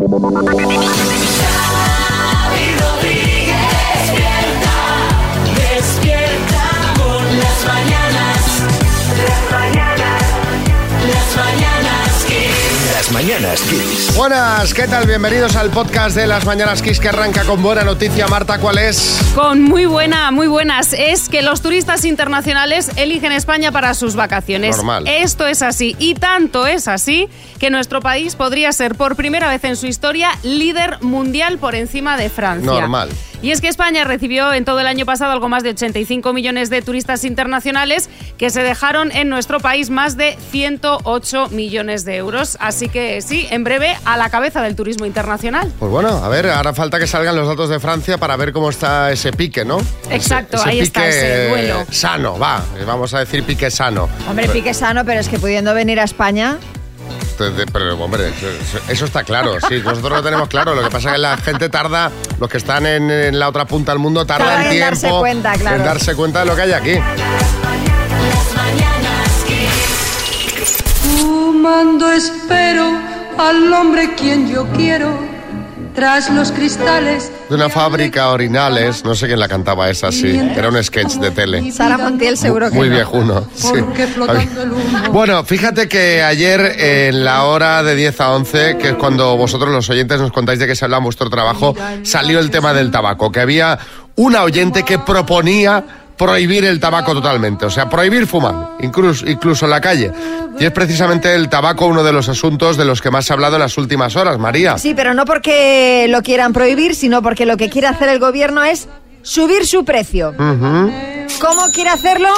Shut up. Mañanas Kiss. Buenas, ¿qué tal? Bienvenidos al podcast de las Mañanas Kiss que arranca con buena noticia. Marta, ¿cuál es? Con muy buena, muy buenas. Es que los turistas internacionales eligen España para sus vacaciones. Normal. Esto es así. Y tanto es así que nuestro país podría ser por primera vez en su historia líder mundial por encima de Francia. Normal. Y es que España recibió en todo el año pasado algo más de 85 millones de turistas internacionales que se dejaron en nuestro país más de 108 millones de euros. Así que sí, en breve a la cabeza del turismo internacional. Pues bueno, a ver, ahora falta que salgan los datos de Francia para ver cómo está ese pique, ¿no? Exacto, Ese- ese ahí está, ese duelo. Sano, va, vamos a decir pique sano. Hombre, pique sano, pero es que pudiendo venir a España. Pero, hombre, eso- está claro, sí, nosotros lo tenemos claro. Lo que pasa es que la gente tarda, los que están en, en la otra punta del mundo, tardan en tiempo darse cuenta, claro. en darse cuenta de lo que hay aquí. Las mañanas Kiss. Fumando espero al hombre quien yo quiero tras los cristales. De una fábrica orinales, no sé quién la cantaba esa, sí, era un sketch de tele. Sara Montiel seguro que Muy no. viejuno. sí. Bueno, fíjate que ayer en la hora de 10 a 11, que es cuando vosotros los oyentes nos contáis de qué se habla en vuestro trabajo, salió el tema del tabaco, que había una oyente que proponía prohibir el tabaco totalmente, o sea, prohibir fumar, incluso, incluso en la calle. Y es precisamente el tabaco uno de los asuntos de los que más se ha hablado en las últimas horas, María. Sí, pero no porque lo quieran prohibir, sino porque lo que quiere hacer el gobierno es subir su precio. ¿Cómo quiere hacerlo?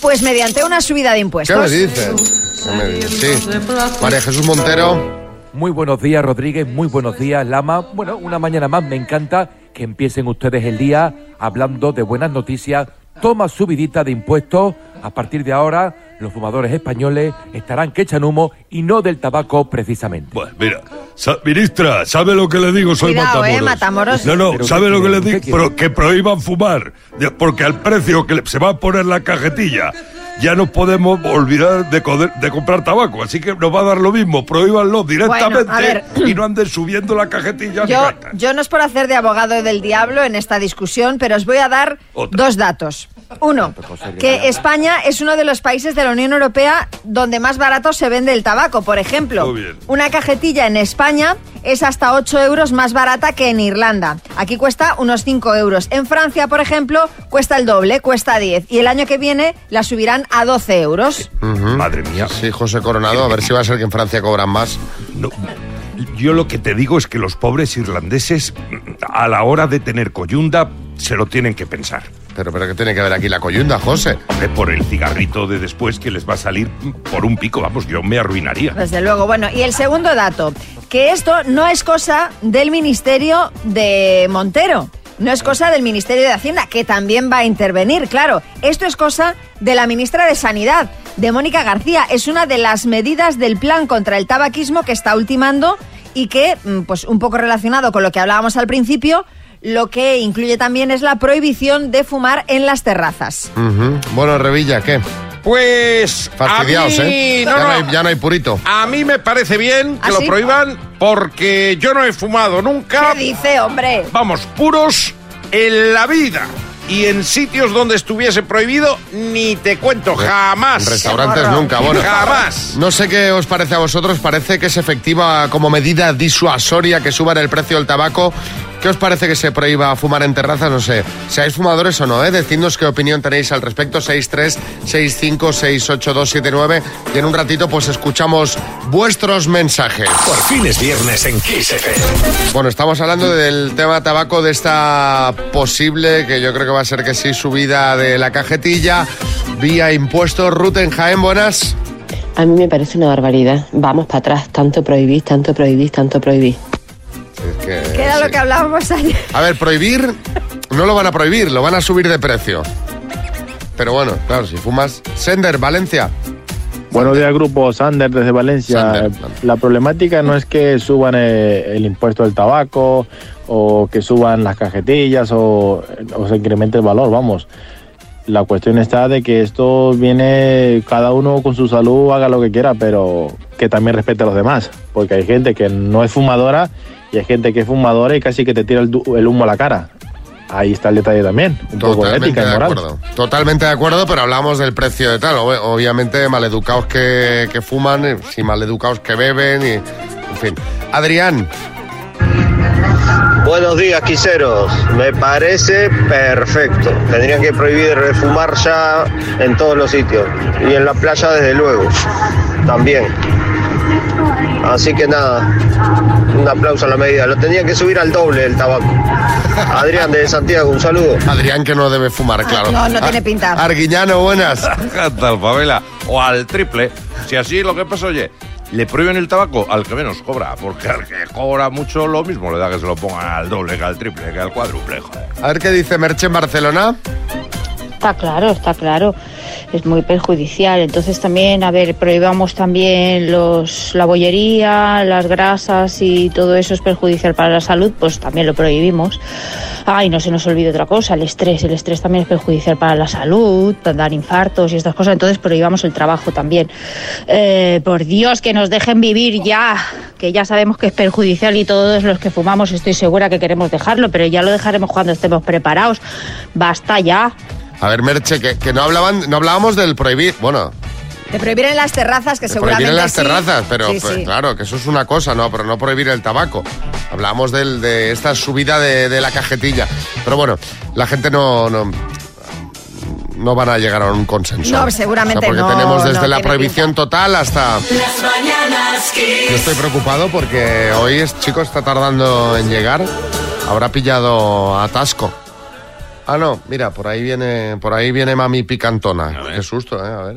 Pues mediante una subida de ¿Qué impuestos. me dices? ¿Qué me dices? Sí. María Jesús Montero. Muy buenos días, Rodríguez. Muy buenos días, Lama. Bueno, una mañana más. Me encanta que empiecen ustedes el día hablando de buenas noticias. Toma subidita de impuestos. A partir de ahora, los fumadores españoles estarán que echan humo y no del tabaco precisamente. Bueno, mira, sa- ministra, ¿sabe lo que le digo? Soy Cuidado, Matamoros. eh, Matamoros. No, no, Pero ¿sabe ¿qué lo que le digo? Pero que prohíban fumar, porque al precio que se va a poner la cajetilla ya no podemos olvidar de, coder- de comprar tabaco, así que nos va a dar lo mismo, prohíbanlo directamente y no anden subiendo la cajetilla. Yo, yo no es por hacer de abogado del diablo en esta discusión, pero os voy a dar Otra. dos datos. Uno, que España es uno de los países de la Unión Europea donde más barato se vende el tabaco. Por ejemplo, Muy bien. una cajetilla en España es hasta 8 euros más barata que en Irlanda. Aquí cuesta unos 5 euros. En Francia, por ejemplo, cuesta el doble, cuesta 10. Y el año que viene la subirán a 12 euros. Madre mía. Sí, José Coronado, a ver si va a ser que en Francia cobran más. No, yo lo que te digo es que los pobres irlandeses, a la hora de tener coyunda, se lo tienen que pensar. Pero, pero ¿qué tiene que ver aquí la coyunda, José? Hombre, por el cigarrito de después que les va a salir por un pico, vamos, yo me arruinaría. Desde luego. Bueno, y el segundo dato, que esto no es cosa del Ministerio de Montero. No es cosa del Ministerio de Hacienda, que también va a intervenir, claro. Esto es cosa de la ministra de Sanidad, de Mónica García. Es una de las medidas del plan contra el tabaquismo que está ultimando y que, mm, pues un poco relacionado con lo que hablábamos al principio, lo que incluye también es la prohibición de fumar en las terrazas. Bueno, Revilla, ¿qué? Pues Fastidiados, a mí, ¿eh? no, ya, no no. hay, ya no hay purito. A mí me parece bien que ¿Ah, lo sí? prohíban porque yo no he fumado nunca. ¿Qué dice, hombre? Vamos, puros en la vida. Y en sitios donde estuviese prohibido, ni te cuento, jamás. En restaurantes nunca, bueno. Jamás. No sé qué os parece a vosotros, parece que es efectiva como medida disuasoria que suban el precio del tabaco. ¿Qué os parece que se prohíba fumar en terrazas? No sé, seáis fumadores o no, ¿eh? Decidnos qué opinión tenéis al respecto, 636568279 y en un ratito pues escuchamos vuestros mensajes. Por fin es viernes en Kiss FM. Bueno, estamos hablando del tema tabaco, de esta posible, que yo creo que va a ser que sí, subida de la cajetilla vía impuestos. Ruth en Jaén, buenas. A mí me parece una barbaridad. Vamos para atrás, tanto prohibís, tanto prohibís, tanto prohibís. Lo que hablábamos ayer. A ver, prohibir, no lo van a prohibir, lo van a subir de precio. Pero bueno, claro, si fumas. Sender, Valencia. Buenos días, grupo Sander desde Valencia. Sander. La problemática no es que suban eh, el impuesto del tabaco o que suban las cajetillas o, o se incremente el valor, vamos. La cuestión está de que esto viene, cada uno con su salud haga lo que quiera, pero que también respete a los demás, porque hay gente que no es fumadora y hay gente que es fumadora y casi que te tira el, humo a la cara. Ahí está el detalle también, un poco de Totalmente ética y de moral. acuerdo. Totalmente de acuerdo, pero hablamos del precio de tal. Ob- Obviamente, maleducados que, que fuman, y maleducados que beben, y. En fin. Adrián, Buenos días, quiseros. Me parece perfecto. Tendrían que prohibir fumar ya en todos los sitios. Y en la playa, desde luego. También. Así que nada, un aplauso a la medida. Lo tendrían que subir al doble el tabaco. Adrián de Santiago, un saludo. Adrián que no debe fumar, claro. No, no tiene pinta. Arguiñano, buenas. Tal favela. O al triple. Si así lo que pasa, oye, le prohíben el tabaco al que menos cobra. Porque al que cobra mucho lo mismo le da que se lo pongan al doble, que al triple, que al cuádruple. A ver qué dice Merche en Barcelona. Está claro, está claro. Es muy perjudicial. Entonces también, a ver, prohibamos también los, la bollería, las grasas y todo eso es perjudicial para la salud, pues también lo prohibimos. Ay, no se nos olvide otra cosa, el estrés. El estrés también es perjudicial para la salud, dar infartos y estas cosas. Entonces prohibamos el trabajo también. Eh, por Dios, que nos dejen vivir ya, que ya sabemos que es perjudicial y todos los que fumamos estoy segura que queremos dejarlo, pero ya lo dejaremos cuando estemos preparados. Basta ya. A ver, Merche, que, que no hablaban, no hablábamos del prohibir. Bueno, De prohibir en las terrazas, que seguramente prohibir en las sí. terrazas, pero Sí, pues, sí. claro, que eso es una cosa, ¿no? Pero no prohibir el tabaco. Hablábamos del, de esta subida de, de la cajetilla. Pero bueno, la gente no, no, no van a llegar a un consenso. No, seguramente porque no, tenemos desde no la prohibición total hasta... Las mañanas. Yo estoy preocupado porque hoy es chico está tardando en llegar. Habrá pillado atasco. Ah, no, mira, por ahí viene, por ahí viene mami picantona. Qué susto, eh, a ver.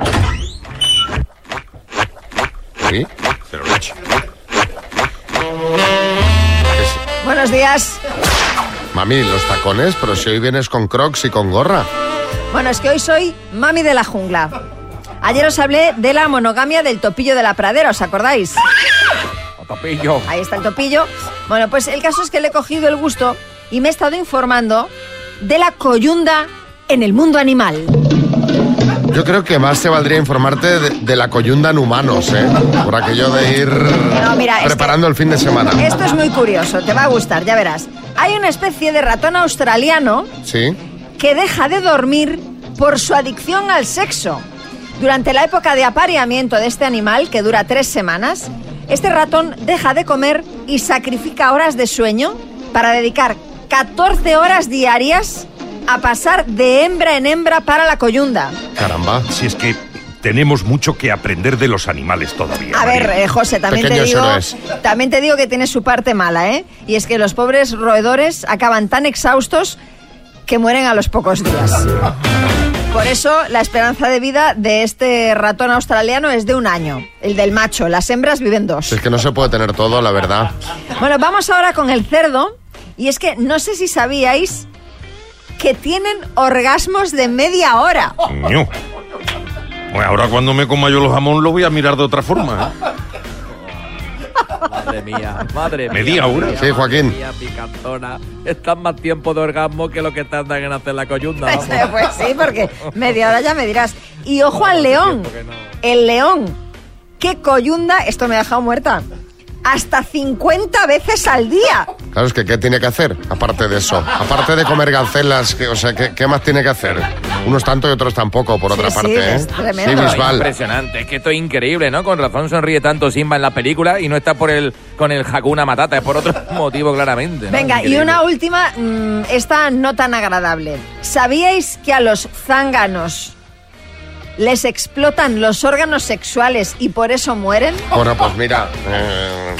¿Sí? Pero leche. Buenos días. Mami, los tacones, pero si hoy vienes con crocs y con gorra. Bueno, es que hoy soy mami de la jungla. Ayer os hablé de la monogamia del topillo de la pradera, ¿os acordáis? Topillo. Ahí está el topillo. Bueno, pues el caso es que le he cogido el gusto y me he estado informando de la coyunda en el mundo animal. Yo creo que más te valdría informarte de, de la coyunda en humanos, ¿eh? Por aquello de ir No, mira, es preparando el fin de semana. Esto es muy curioso, te va a gustar, ya verás. Hay una especie de ratón australiano ¿Sí? que deja de dormir por su adicción al sexo. Durante la época de apareamiento de este animal, que dura tres semanas, este ratón deja de comer y sacrifica horas de sueño para dedicar 14 horas diarias a pasar de hembra en hembra para la coyunda. Caramba. Si es que tenemos mucho que aprender de los animales todavía. A ver, eh, José, también te, digo, también te digo que tiene su parte mala, ¿eh? Y es que los pobres roedores acaban tan exhaustos que mueren a los pocos días. Por eso la esperanza de vida de este ratón australiano es de un año, el del macho. Las hembras viven dos. Es que no se puede tener todo, la verdad. Bueno, vamos ahora con el cerdo. Y es que no sé si sabíais que tienen orgasmos de media hora. Ño. Bueno, ahora cuando me coma yo los jamón lo voy a mirar de otra forma. ¿eh? Madre mía, madre mía. Media hora. Sí, Joaquín. mía, picantona. Están más tiempo de orgasmo que lo que tardan en hacer la coyunda. vamos. pues sí, porque media hora ya me dirás. Y ojo al león. El león. ¡Qué coyunda! Esto me ha dejado muerta. Hasta 50 veces al día. Claro, es que ¿qué tiene que hacer? Aparte de eso. Aparte de comer gancelas, que- o sea, ¿qué, qué más tiene que hacer? Unos tanto y otros tampoco, por otra sí, parte, ¿eh? es tremendo. Sí. Impresionante, es que esto es increíble, ¿no? Con razón sonríe tanto Simba en la película y no está por el con el Hakuna Matata, es por otro motivo claramente. ¿no? Venga, y una última, mm, esta no tan agradable. ¿Sabíais que a los zánganos les explotan los órganos sexuales y por eso mueren? Bueno, pues mira, eh,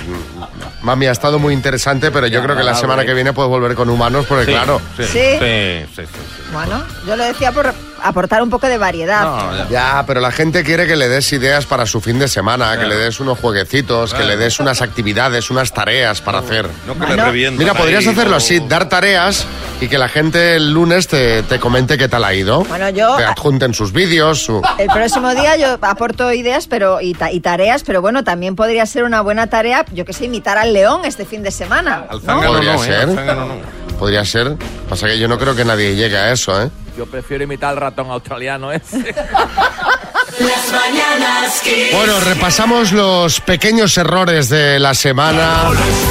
mami, ha estado muy interesante, pero yo creo que la semana que viene puedes volver con humanos, porque Sí, claro... sí, Sí. sí, sí, sí, sí. Bueno, yo lo decía por aportar un poco de variedad. No, ya. Ya, pero la gente quiere que le des ideas para su fin de semana, que le des unos jueguecitos, que le des unas actividades, unas tareas para hacer. No que le Bueno. Mira, podrías ahí, hacerlo no. así, dar tareas y que la gente el lunes te, te comente qué tal ha ido. Bueno, yo- Te adjunten sus vídeos, su... El próximo día yo aporto ideas pero y, ta- y tareas, pero bueno, también podría ser una buena tarea, yo que sé, imitar al león este fin de semana. Al ¿no? zángano Podría no, ¿eh? ser. Al zángano no. Podría ser. Pasa que yo no creo que nadie llegue a eso, ¿eh? Yo prefiero imitar al ratón australiano ese. Las mañanas Kiss. Bueno, repasamos los pequeños errores de la semana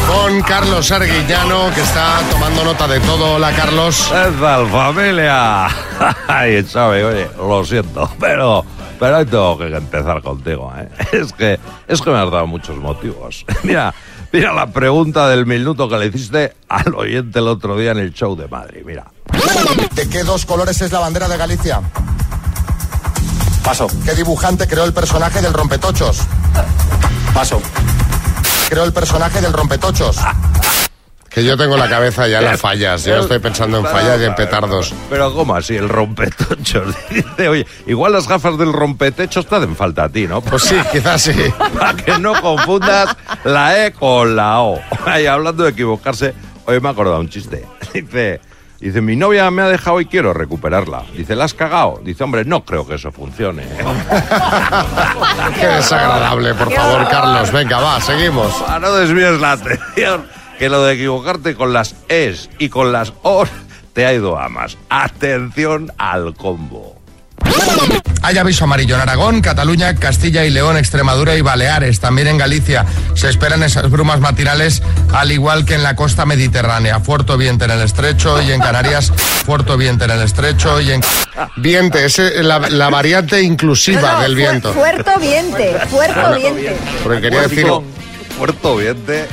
con Carlos Arguillano, que está tomando nota de todo. Hola, Carlos. ¿Qué tal, familia? Ay, Xavi, oye, lo siento, pero, pero hoy tengo que empezar contigo, ¿eh? Es que, es que me has dado muchos motivos. Mira, mira la pregunta del minuto que le hiciste al oyente el otro día en el show de Madrid, mira. ¿De qué dos colores es la bandera de Galicia? Paso. ¿Qué dibujante creó el personaje del rompetochos? Paso. Creó el personaje del rompetochos. Que yo tengo la cabeza ya en las fallas. Yo estoy pensando en fallas y en petardos. Pero ¿cómo así? El rompetochos. Dice, oye, igual las gafas del rompetechos te hacen falta a ti, ¿no? Pues sí, quizás sí. Para que no confundas la E con la O. Y hablando de equivocarse, hoy me he acordado un chiste. Dice, dice, mi novia me ha dejado y quiero recuperarla. Dice, ¿la has cagado? Dice, hombre, no creo que eso funcione. Qué desagradable, por favor, Carlos. Venga, va, seguimos. Ah, no desvíes la atención, que lo de equivocarte con las Es y con las Os te ha ido a más. Atención al combo. Hay aviso amarillo en Aragón, Cataluña, Castilla y León, Extremadura y Baleares. También en Galicia se esperan esas brumas matinales, al igual que en la costa mediterránea. Fuerte viento en el estrecho y en Canarias, fuerte viento en el estrecho y en... Viente, es eh, la, la variante inclusiva No, del viento. Fuerto viente, fuerto viente. Porque quería decir Puerto Viente.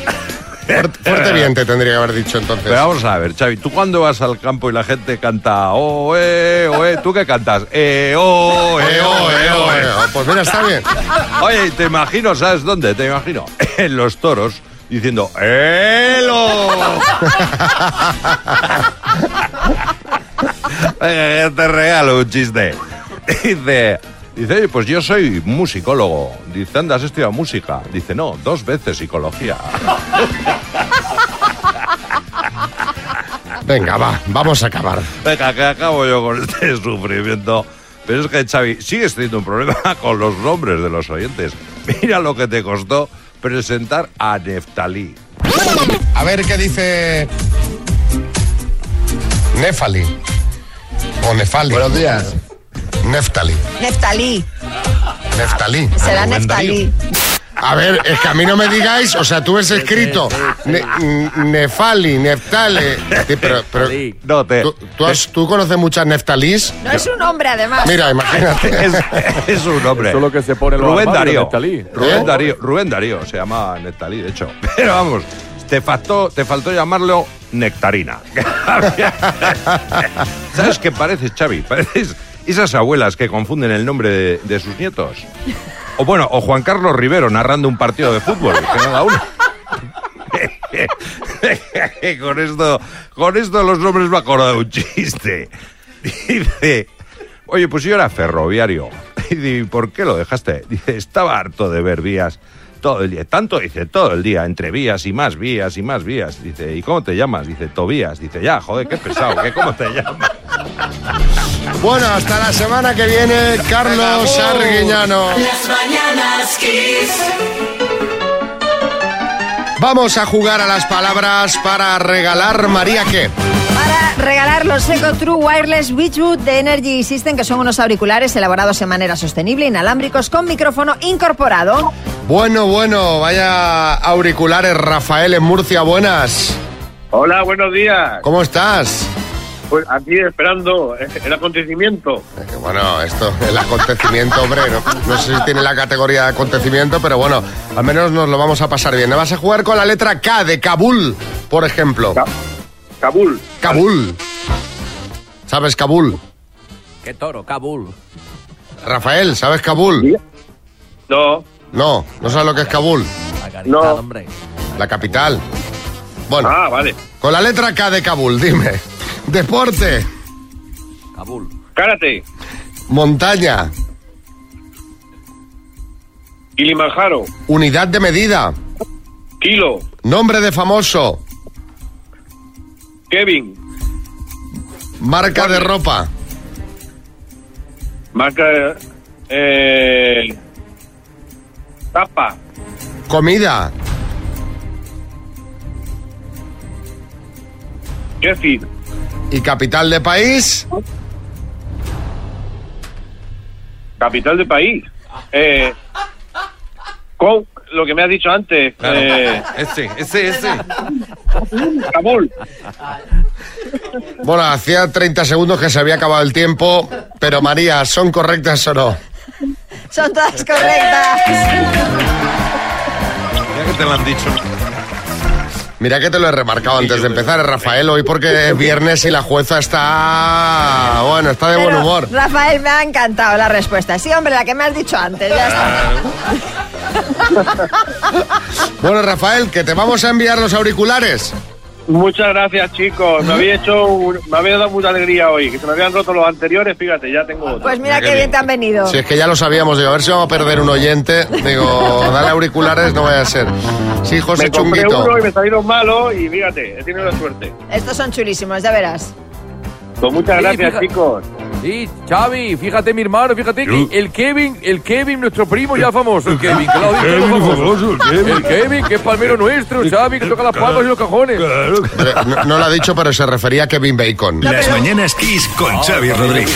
fuerte, fuerte viente, tendría que haber dicho entonces. Pero vamos a ver, Xavi, tú cuando vas al campo y la gente canta oh, eh, eh, ¿tú qué cantas? Eh, oh, eh, oh, eh, oh, eh. Pues mira, está bien. Oye, te imagino, ¿sabes dónde? Te imagino en los toros diciendo ¡Elo! Que te regalo un chiste. Dice, dice, oye, pues yo soy musicólogo. Dice, anda, has estudiado música. Dice, no, dos veces psicología. Venga, va, vamos a acabar. Venga, que acabo yo con este sufrimiento. Pero es que, Xavi, sigues teniendo un problema con los nombres de los oyentes. Mira lo que te costó presentar a Neftalí. A ver qué dice Nefali. O Nefali. Buenos días. Neftali. Neftalí. Neftalí. Será Neftalí. A ver, es que a mí no me digáis, o sea, tú ves escrito ne- Nefali, Neftale. Sí, pero, pero No, te, ¿tú, tú has- ¿tú conoces muchas Neftalís? No es un hombre, además. Mira, imagínate. es, es un hombre. Eso es lo que se pone Rubén Darío. Neftalí. Rubén ¿Eh? Darío. Rubén Darío se llama Neftalí, de hecho. Pero vamos, te faltó, te faltó llamarlo Nectarina. ¿Sabes qué pareces, Xavi? Pareces esas abuelas que confunden el nombre de, de sus nietos. O bueno, o Juan Carlos Rivero narrando un partido de fútbol, que uno. con esto, con esto los nombres me acuerdo de un chiste. Dice, oye, pues yo era ferroviario. ¿y por qué lo dejaste? Dice, estaba harto de ver vías todo el día. Tanto, dice, todo el día, entre vías y más vías y más vías. Dice, ¿y cómo te llamas? Dice, Tobías. Dice, ya, joder, qué pesado, ¿qué, ¿cómo te llamas? Bueno, hasta la semana que viene, Carlos Arguiñano. Las mañanas Kiss. Vamos a jugar a las palabras para regalar María qué. Regalar los Eco True Wireless Beachwood de Energy System, que son unos auriculares elaborados en manera sostenible, inalámbricos, con micrófono incorporado. Bueno, bueno, vaya auriculares, Rafael en Murcia, buenas. Hola, buenos días. ¿Cómo estás? Pues aquí esperando el acontecimiento. Bueno, esto, el acontecimiento, hombre, no, no sé si tiene la categoría de acontecimiento, pero bueno, al menos nos lo vamos a pasar bien. Vas a jugar con la letra K de Kabul, por ejemplo. Kabul. Kabul. ¿Sabes Kabul? Qué toro, Kabul. Rafael, ¿sabes Kabul? No. No, no sabes lo que es Kabul. No. hombre. La capital. Bueno, Ah, vale. con la letra K de Kabul, dime. Deporte, Kabul. Karate. montaña, Kilimanjaro. unidad de medida, Kilo. nombre de famoso, Kevin. marca de ropa, Marca. Eh. Tapa. comida, Kefir. y capital de país. capital del país. Eh, lo que me has dicho antes. eh, Ese, ese, ese. Kabul. Bueno, hacía 30 segundos que se había acabado el tiempo, pero María, ¿son correctas o no? Son todas correctas. Ya que te lo han dicho. Mira que te lo he remarcado antes de empezar, Rafael, hoy porque es viernes y la jueza está... Bueno, está de buen humor. Rafael, me ha encantado la respuesta. Sí, hombre, la que me has dicho antes. Ya está. Bueno, Rafael, que te vamos a enviar los auriculares. Muchas gracias, chicos. Me había hecho, un- me había dado mucha alegría hoy. Que se me habían roto los anteriores, fíjate, ya tengo otro. Pues mira qué bien te han venido. Si es que ya lo sabíamos, digo, a ver si vamos a perder un oyente. Digo, dale auriculares, no vaya a ser. Sí, José me compré Chunguito. uno y me salieron malos y fíjate, he tenido la suerte. Estos son chulísimos, ya verás. Pues muchas Sí, gracias, fija- chicos. Sí, Xavi, fíjate mi hermano, fíjate que el Kevin, el Kevin, nuestro primo ya famoso, el Kevin, que lo ha dicho, Kevin famoso. famoso, el Kevin. El Kevin, que es palmero nuestro, Xavi, que toca las palmas y los cajones. No, no lo ha dicho, pero se refería a Kevin Bacon. Las mañanas Kiss con Xavi Rodríguez.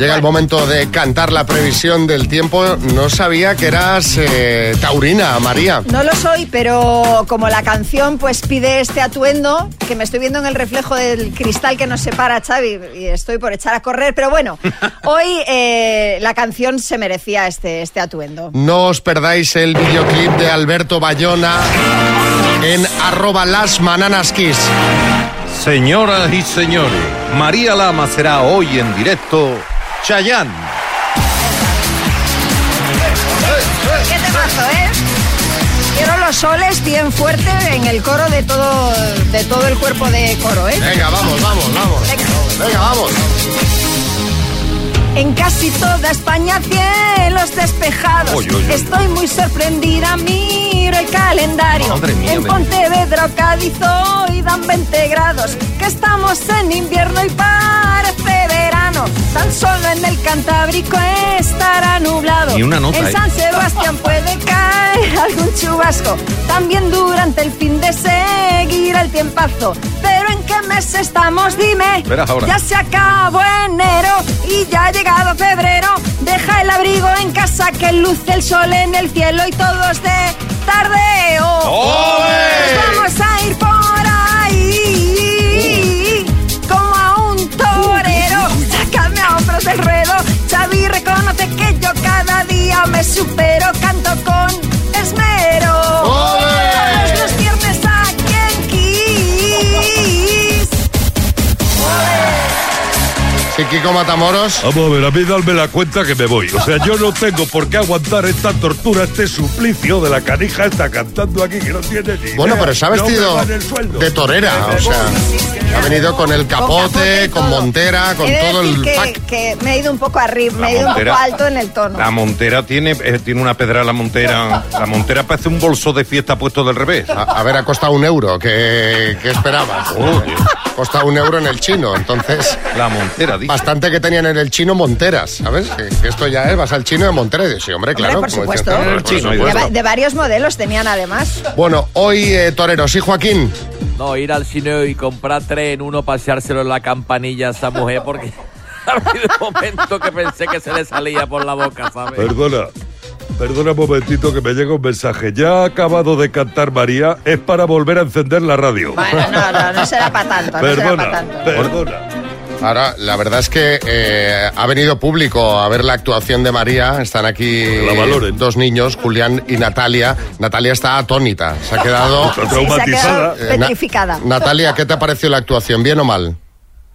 Llega el momento de cantar la previsión del tiempo. No sabía que eras eh, taurina, María. No lo soy, pero como la canción pues pide este atuendo, que me estoy viendo en el reflejo del cristal que nos separa, Xavi, y estoy por echar a correr, pero bueno, hoy eh, la canción se merecía este, este atuendo. No os perdáis el videoclip de Alberto Bayona en arroba las mananas kiss. Señoras y señores, María Lama será hoy en directo Chayán. ¿Qué temazo, eh? Quiero los soles bien fuerte en el coro de todo, de todo el cuerpo de coro, ¿eh? Venga, vamos, vamos, vamos. Venga, vamos. En casi toda España cielos despejados. Estoy muy sorprendida, miro el calendario. Madre mía, en Pontevedra o Cádiz hoy dan 20 grados. Que estamos en invierno y parece verano. Tan solo en el Cantábrico estará nublado. Ni una nota, En ¿eh? San Sebastián puede caer algún chubasco. También durante el fin de seguirá el tiempazo. Pero en qué mes estamos, dime. Ahora. Ya se acabó enero y ya ha llegado febrero. Deja el abrigo en casa que luce el sol en el cielo y todos de tardeo. Nos vamos a ir por cada día me supero. Canto con Sí, Kiko Matamoros. Vamos a ver, a mí darme la cuenta que me voy. O sea, yo no tengo por qué aguantar esta tortura, este suplicio de la canija esta cantando aquí que no tiene ni Bueno, idea. pero se ha vestido de torera, o sea, ha venido con el capote, con montera, con He todo decir el que, pack. que me he ido un poco arriba, me he ido un poco alto en el tono. La montera tiene, eh, tiene una pedra la montera. La montera parece un bolso de fiesta puesto del revés. A, a ver, ha costado un euro. ¿Qué, qué esperabas? Ha costado un euro en el chino, entonces... La montera, dice. Bastante que tenían en el chino monteras, ¿sabes? Que, que esto ya es, vas al chino de monteras. Y Sí, hombre, Hombre, claro. por como supuesto. dicen, En el por chino, de, supuesto. de varios modelos tenían además. Bueno, hoy eh, toreros. ¿Sí, Joaquín? No, ir al cine y comprar tres en uno, paseárselo en la campanilla a esa mujer, porque ha habido un momento que pensé que se le salía por la boca, ¿sabes? Perdona, perdona un momentito que me llega un mensaje. Ya ha acabado de cantar María, es para volver a encender la radio. Bueno, no, no, no será para tanto, no será para Perdona, tanto. perdona. Ahora, la verdad es que eh, ha venido público a ver la actuación de María. Están aquí dos niños, Julián y Natalia. Natalia está atónita. Se ha quedado... Está Sí, se ha traumatizada. quedado Eh, Na- petrificada. Natalia, ¿qué te ha parecido la actuación? ¿Bien o mal?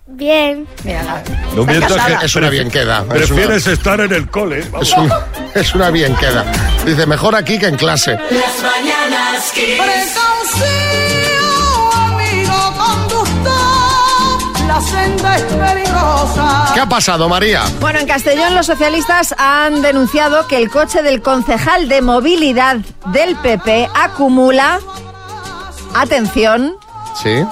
Bien. Mírala. No mientas que Es una bien queda. Es una, Prefieres estar en el cole. vamos. es una- es una bien queda. Dice, mejor aquí que en clase. Las mañanas la senda es peligrosa. ¿Qué ha pasado, María? Bueno, en Castellón los socialistas han denunciado que el coche del concejal de movilidad del PP acumula, atención, Sí.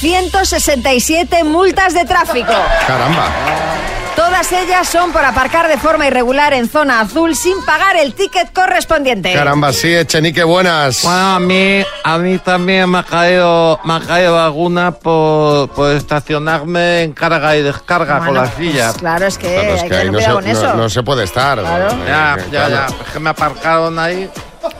167 multas de tráfico. Caramba. Todas ellas son por aparcar de forma irregular en zona azul sin pagar el ticket correspondiente. Caramba, sí, Echenique, buenas. Bueno, a mí, a mí también me ha caído, me ha caído alguna por, por estacionarme en carga y descarga con la silla. pues claro, es que Claro, es hay que que no se, con no- eso. no se puede estar. Ya, Eh, ya, claro. ya. Es que me aparcaron ahí.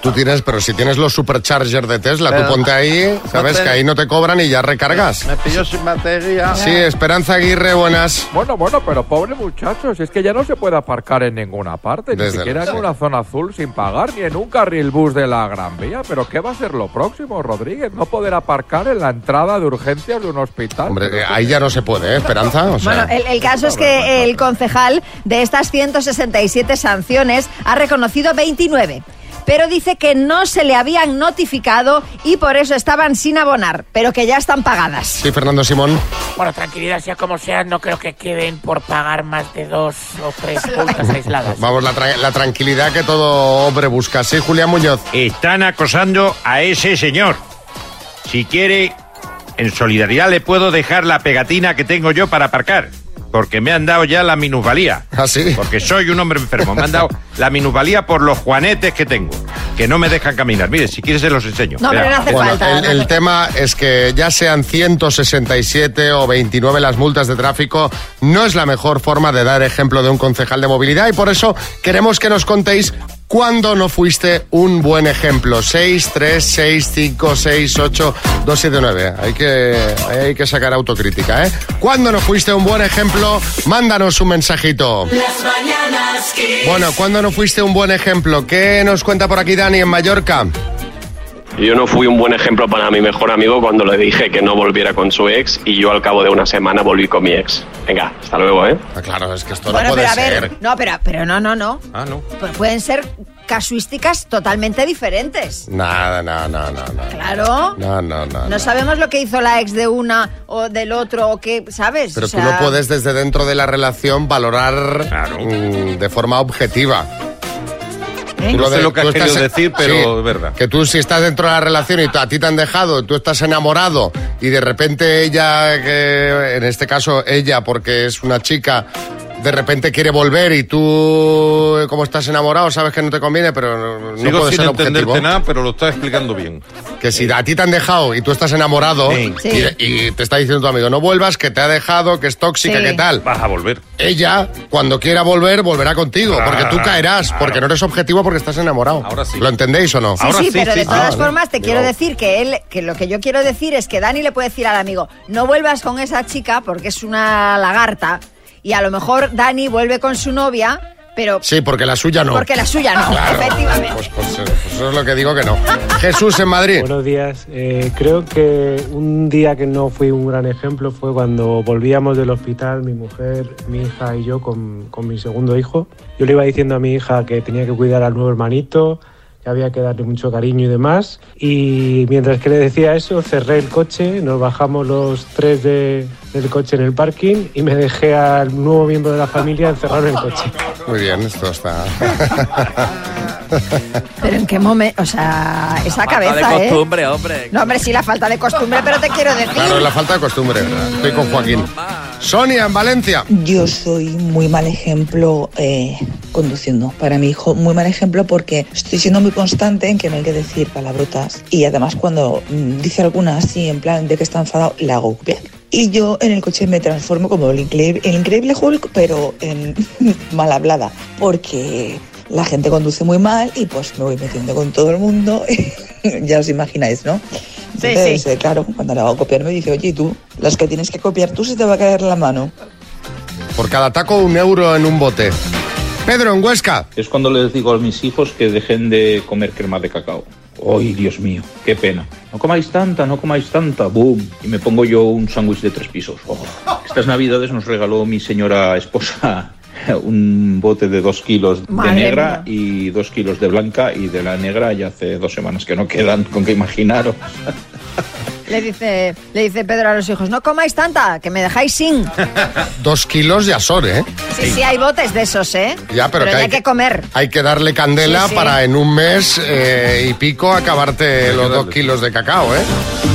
Tú tienes, pero si tienes los superchargers de Tesla, Pero- tú ponte ahí, sabes que ahí no te cobran y ya recargas. Me pilló sin batería. Sí, Esperanza Aguirre, buenas. Bueno, bueno, pero pobre muchachos, es que ya no se puede aparcar en ninguna parte, Desde ni siquiera en una zona azul sin pagar, ni en un carril bus de la Gran Vía. Pero ¿qué va a ser lo próximo, Rodríguez? No poder aparcar en la entrada de urgencias de un hospital. Hombre, eh, ahí ya no se puede, ¿eh, Esperanza? O sea, Bueno, el, el caso es que el concejal de estas 167 sanciones ha reconocido 29. Pero dice que no se le habían notificado y por eso estaban sin abonar, pero que ya están pagadas. Sí, Fernando Simón. Bueno, tranquilidad, sea como sea, no creo que queden por pagar más de dos o tres multas aisladas. Vamos, la, tra- la tranquilidad que todo hombre busca. Sí, Julián Muñoz. Están acosando a ese señor. Si quiere, en solidaridad le puedo dejar la pegatina que tengo yo para aparcar. Porque me han dado ya la minusvalía. ¿Ah, sí? Porque soy un hombre enfermo. Me han dado la minusvalía por los juanetes que tengo. Que no me dejan caminar. Mire, si quieres se los enseño. No, pero no hace Bueno, falta. el, no el hace- tema es que ya sean 167 o 29 las multas de tráfico, no es la mejor forma de dar ejemplo de un concejal de movilidad y por eso queremos que nos contéis cuándo no fuiste un buen ejemplo. 6, 3, 6, 5, 6, 8, 2, 7, 9. Hay que, hay que sacar autocrítica, ¿eh? ¿Cuándo no fuiste un buen ejemplo? Mándanos un mensajito. Las mañanas. Bueno, ¿cuándo no fuiste un buen ejemplo? ¿Qué nos cuenta por aquí Dani en Mallorca? Yo no fui un buen ejemplo para mi mejor amigo cuando le dije que no volviera con su ex y yo al cabo de una semana volví con mi ex. Venga, hasta luego, ¿eh? Ah, claro, es que esto Bueno, no puede pero a ser. ver, no, pero, pero no, no, no. Ah, no. Pues pueden ser casuísticas totalmente diferentes. Nada, no, no, no, no. Claro. No, no, no. No sabemos lo que hizo la ex de una o del otro o qué, ¿sabes? Pero O tú sea, no puedes desde dentro de la relación valorar mm, de forma objetiva. ¿Eh? Tú No sé de- lo que has querido estás- decir, pero es verdad. Que tú si estás dentro de la relación y a ti te han dejado, tú estás enamorado y de repente ella, que en este caso ella, porque es una chica, de repente quiere volver y tú, como estás enamorado, sabes que no te conviene, pero no Sigo puede sin ser entenderte objetivo. nada, pero lo estás explicando bien. Que si a ti te han dejado y tú estás enamorado Sí. Sí. y, te está diciendo tu amigo, no vuelvas, que te ha dejado, que es tóxica, Sí. que tal. Vas a volver. Ella, cuando quiera volver, volverá contigo, Claro, porque tú caerás, claro. porque no eres objetivo porque estás enamorado. Ahora sí. ¿Lo entendéis o no? Sí, Ahora sí, sí, pero sí, de sí. todas Ah, formas te quiero decir que él, que lo que yo quiero decir es que Dani le puede decir al amigo, no vuelvas con esa chica porque es una lagarta y a lo mejor Dani vuelve con su novia, pero Sí, porque la suya no. porque la suya no, Claro. efectivamente. Pues, pues, eh, pues eso es lo que digo que no. Jesús en Madrid. Buenos días. Eh, creo que un día que no fui un gran ejemplo fue cuando volvíamos del hospital, mi mujer, mi hija y yo con, con mi segundo hijo. Yo le iba diciendo a mi hija que tenía que cuidar al nuevo hermanito, que había que darle mucho cariño y demás. Y mientras que le decía eso, cerré el coche, nos bajamos los tres de- del coche en el parking y me dejé al nuevo miembro de la familia encerrado en el coche. Muy bien, esto está. Pero en qué momento, o sea, esa cabeza, de ¿eh? costumbre, hombre. No, hombre, sí, la falta de costumbre, pero te quiero decir. Claro, la falta de costumbre. Estoy con Joaquín. Sonia en Valencia. Yo soy muy mal ejemplo eh, conduciendo para mi hijo, muy mal ejemplo porque estoy siendo muy constante en que no hay que decir palabrotas y además cuando mm, dice alguna así en plan de que está enfadado, la hago copiar. Y yo en el coche me transformo como el increíble, el increíble Hulk, pero en mal hablada, porque la gente conduce muy mal y pues me voy metiendo con todo el mundo, ya os imagináis, ¿no? Sí, Entonces, sí. eh, claro, cuando la hago copiar me dice, oye, ¿y tú, las que tienes que copiar tú se te va a caer la mano. Por cada taco, un euro en un bote. Pedro en Huesca. Es cuando les digo a mis hijos que dejen de comer crema de cacao. ¡Ay, Dios mío! ¡Qué pena! No comáis tanta, no comáis tanta. ¡Boom! Y me pongo yo un sándwich de tres pisos. Oh. Estas navidades nos regaló mi señora esposa un bote de dos kilos de Madre negra y dos kilos de blanca y de la negra ya hace dos semanas que no quedan, con que imaginaros. Le dice, le dice Pedro a los hijos, no comáis tanta, que me dejáis sin. Dos kilos de asor, ¿eh? Sí, sí, hay botes de esos, ¿eh? Ya, pero que ya hay hay que comer. Hay que darle candela Sí, sí. para en un mes eh, y pico acabarte los dos kilos de cacao, ¿eh?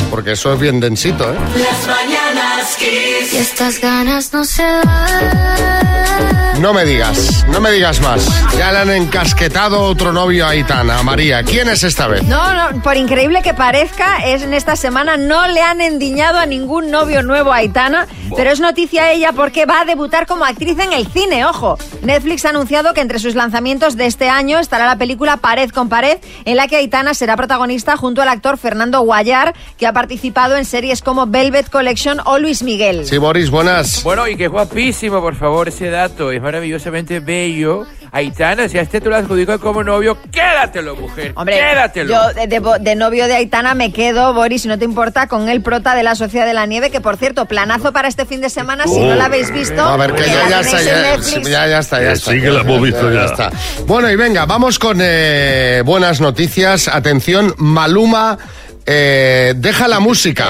Porque eso es bien densito, ¿eh? Las mañanas Mañanas Kiss. Y estas ganas no se van. No me digas, no me digas más. Ya le han encasquetado otro novio a Aitana, a María. ¿Quién es esta vez? No, no, por increíble que parezca, es en esta semana no le han endiñado a ningún novio nuevo a Aitana, pero es noticia ella porque va a debutar como actriz en el cine, ojo. Netflix ha anunciado que entre sus lanzamientos de este año estará la película Pared con Pared, en la que Aitana será protagonista junto al actor Fernando Guayar, que ha participado en series como Velvet Collection o Luis Miguel. Sí, Boris, buenas. Bueno, y que guapísimo, por favor, ese dato. Es maravillosamente bello. Aitana, si a este te lo adjudico como novio, quédatelo, mujer. Hombre, quédatelo. yo de, de- de novio de Aitana me quedo, Boris, si no te importa, con el prota de la Sociedad de la Nieve, que por cierto, planazo para este fin de semana, si no la habéis visto. A ver, que que ya, ya está, ya, ya, ya está, ya está. sí que la hemos visto ya. está. Bueno, y venga, vamos con eh, buenas noticias. Atención, Maluma eh, deja la música.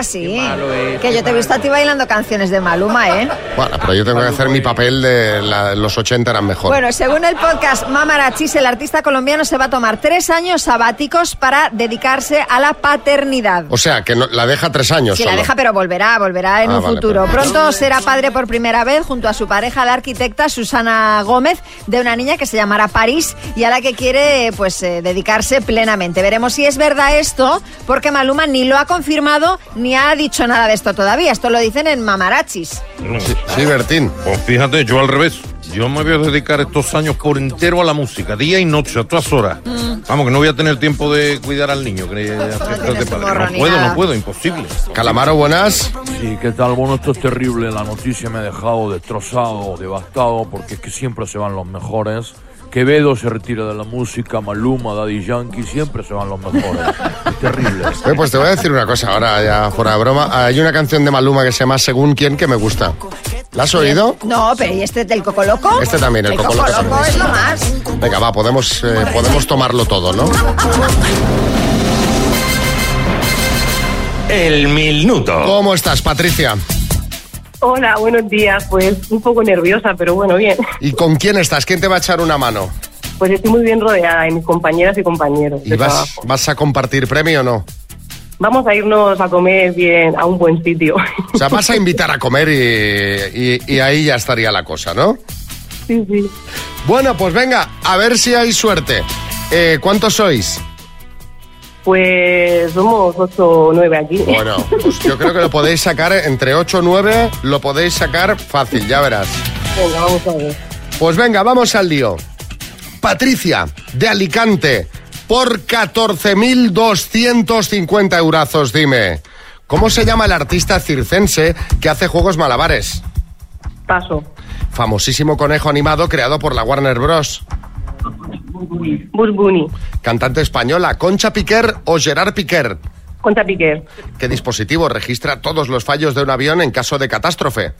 Así, es, que yo te he visto a ti bailando canciones de Maluma, ¿eh? Bueno, pero yo tengo que hacer mi papel de la- los 80 eran mejor. Bueno, según el podcast Mamarachis, el artista colombiano se va a tomar tres años sabáticos para dedicarse a la paternidad. O sea, que no- la deja tres años Sí, la deja, pero volverá, volverá en Ah, un vale, futuro. Pronto será padre por primera vez junto a su pareja, la arquitecta Susana Gómez, de una niña que se llamará París y a la que quiere pues eh, dedicarse plenamente. Veremos si es verdad esto, porque Maluma ni lo ha confirmado ni ha dicho nada de esto todavía. Esto lo dicen en Mamarachis. Sí, Bertín. Pues fíjate, yo al revés. Yo me voy a dedicar estos años por entero a la música, día y noche, a todas horas. Vamos, que no voy a tener tiempo de cuidar al niño. Que de padre. no ni puedo, no puedo, imposible. Calamaro, buenas. Sí, ¿qué tal? Bueno, esto es terrible. La noticia me ha dejado destrozado, devastado, porque es que siempre se van los mejores. Quevedo se retira de la música, Maluma, Daddy Yankee, siempre se van los mejores. Es terrible. Oye, pues te voy a decir una cosa ahora, ya fuera de broma. Hay una canción de Maluma que se llama Según quién que me gusta. ¿La has oído? No, pero ¿y este del Coco Loco? Este también, el Coco Loco es lo más. Venga, va, podemos, eh, podemos tomarlo todo, ¿no? El minuto. ¿Cómo estás, Patricia? Hola, buenos días. Pues un poco nerviosa, pero bueno, bien. ¿Y con quién estás? ¿Quién te va a echar una mano? Pues estoy muy bien rodeada de mis compañeras y compañeros ¿Y de vas, trabajo. vas a compartir premio o no? Vamos a irnos a comer bien a un buen sitio. O sea, vas a invitar a comer y, y- y ahí ya estaría la cosa, ¿no? sí, sí. Bueno, pues venga, a ver si hay suerte. Eh, ¿Cuántos sois? Pues somos ocho o nueve aquí. Bueno, pues yo creo que lo podéis sacar entre 8 o 9, lo podéis sacar fácil, ya verás. Venga, vamos a ver. Pues venga, vamos al lío. Patricia, de Alicante, por 14.250 eurazos, dime. ¿Cómo se llama el artista circense que hace juegos malabares? Paso. Famosísimo conejo animado creado por la Warner Bros. Bus Bunny. Cantante española, Concha Piquer o Gerard Piquer. Concha Piquer. ¿Qué dispositivo registra todos los fallos de un avión en caso de catástrofe?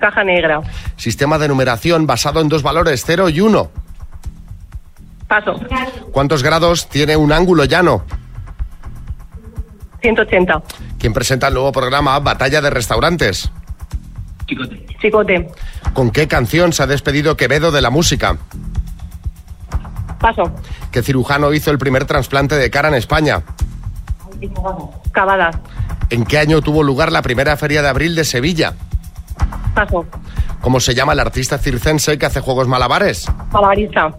Caja negra. Sistema de numeración basado en dos valores, 0 y 1. Paso. ¿Cuántos grados tiene un ángulo llano? 180. ¿Quién presenta el nuevo programa Batalla de Restaurantes? Chicote. ¿Con qué canción se ha despedido Quevedo de la música? Paso. ¿Qué cirujano hizo el primer trasplante de cara en España? Cavadas. ¿En qué año tuvo lugar la primera feria de abril de Sevilla? Paso. ¿Cómo se llama el artista circense que hace juegos malabares? Malabarista.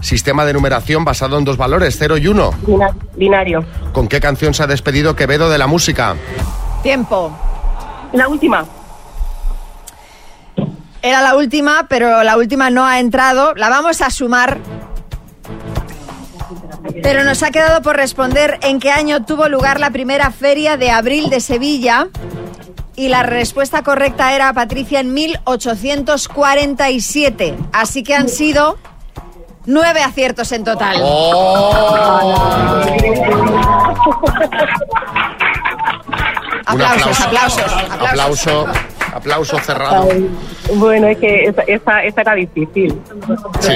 Sistema de numeración basado en dos valores, 0 y 1. Bina- Binario. ¿Con qué canción se ha despedido Quevedo de la música? Tiempo. La última. Era la última, pero la última no ha entrado. La vamos a sumar. Pero nos ha quedado por responder en qué año tuvo lugar la primera feria de abril de Sevilla. Y la respuesta correcta era, Patricia, en 1847. Así que han sido nueve aciertos en total. Un Aplausos, aplausos, Aplauso, aplauso cerrado. Bueno, es que esa, esa, esa era difícil. Sí,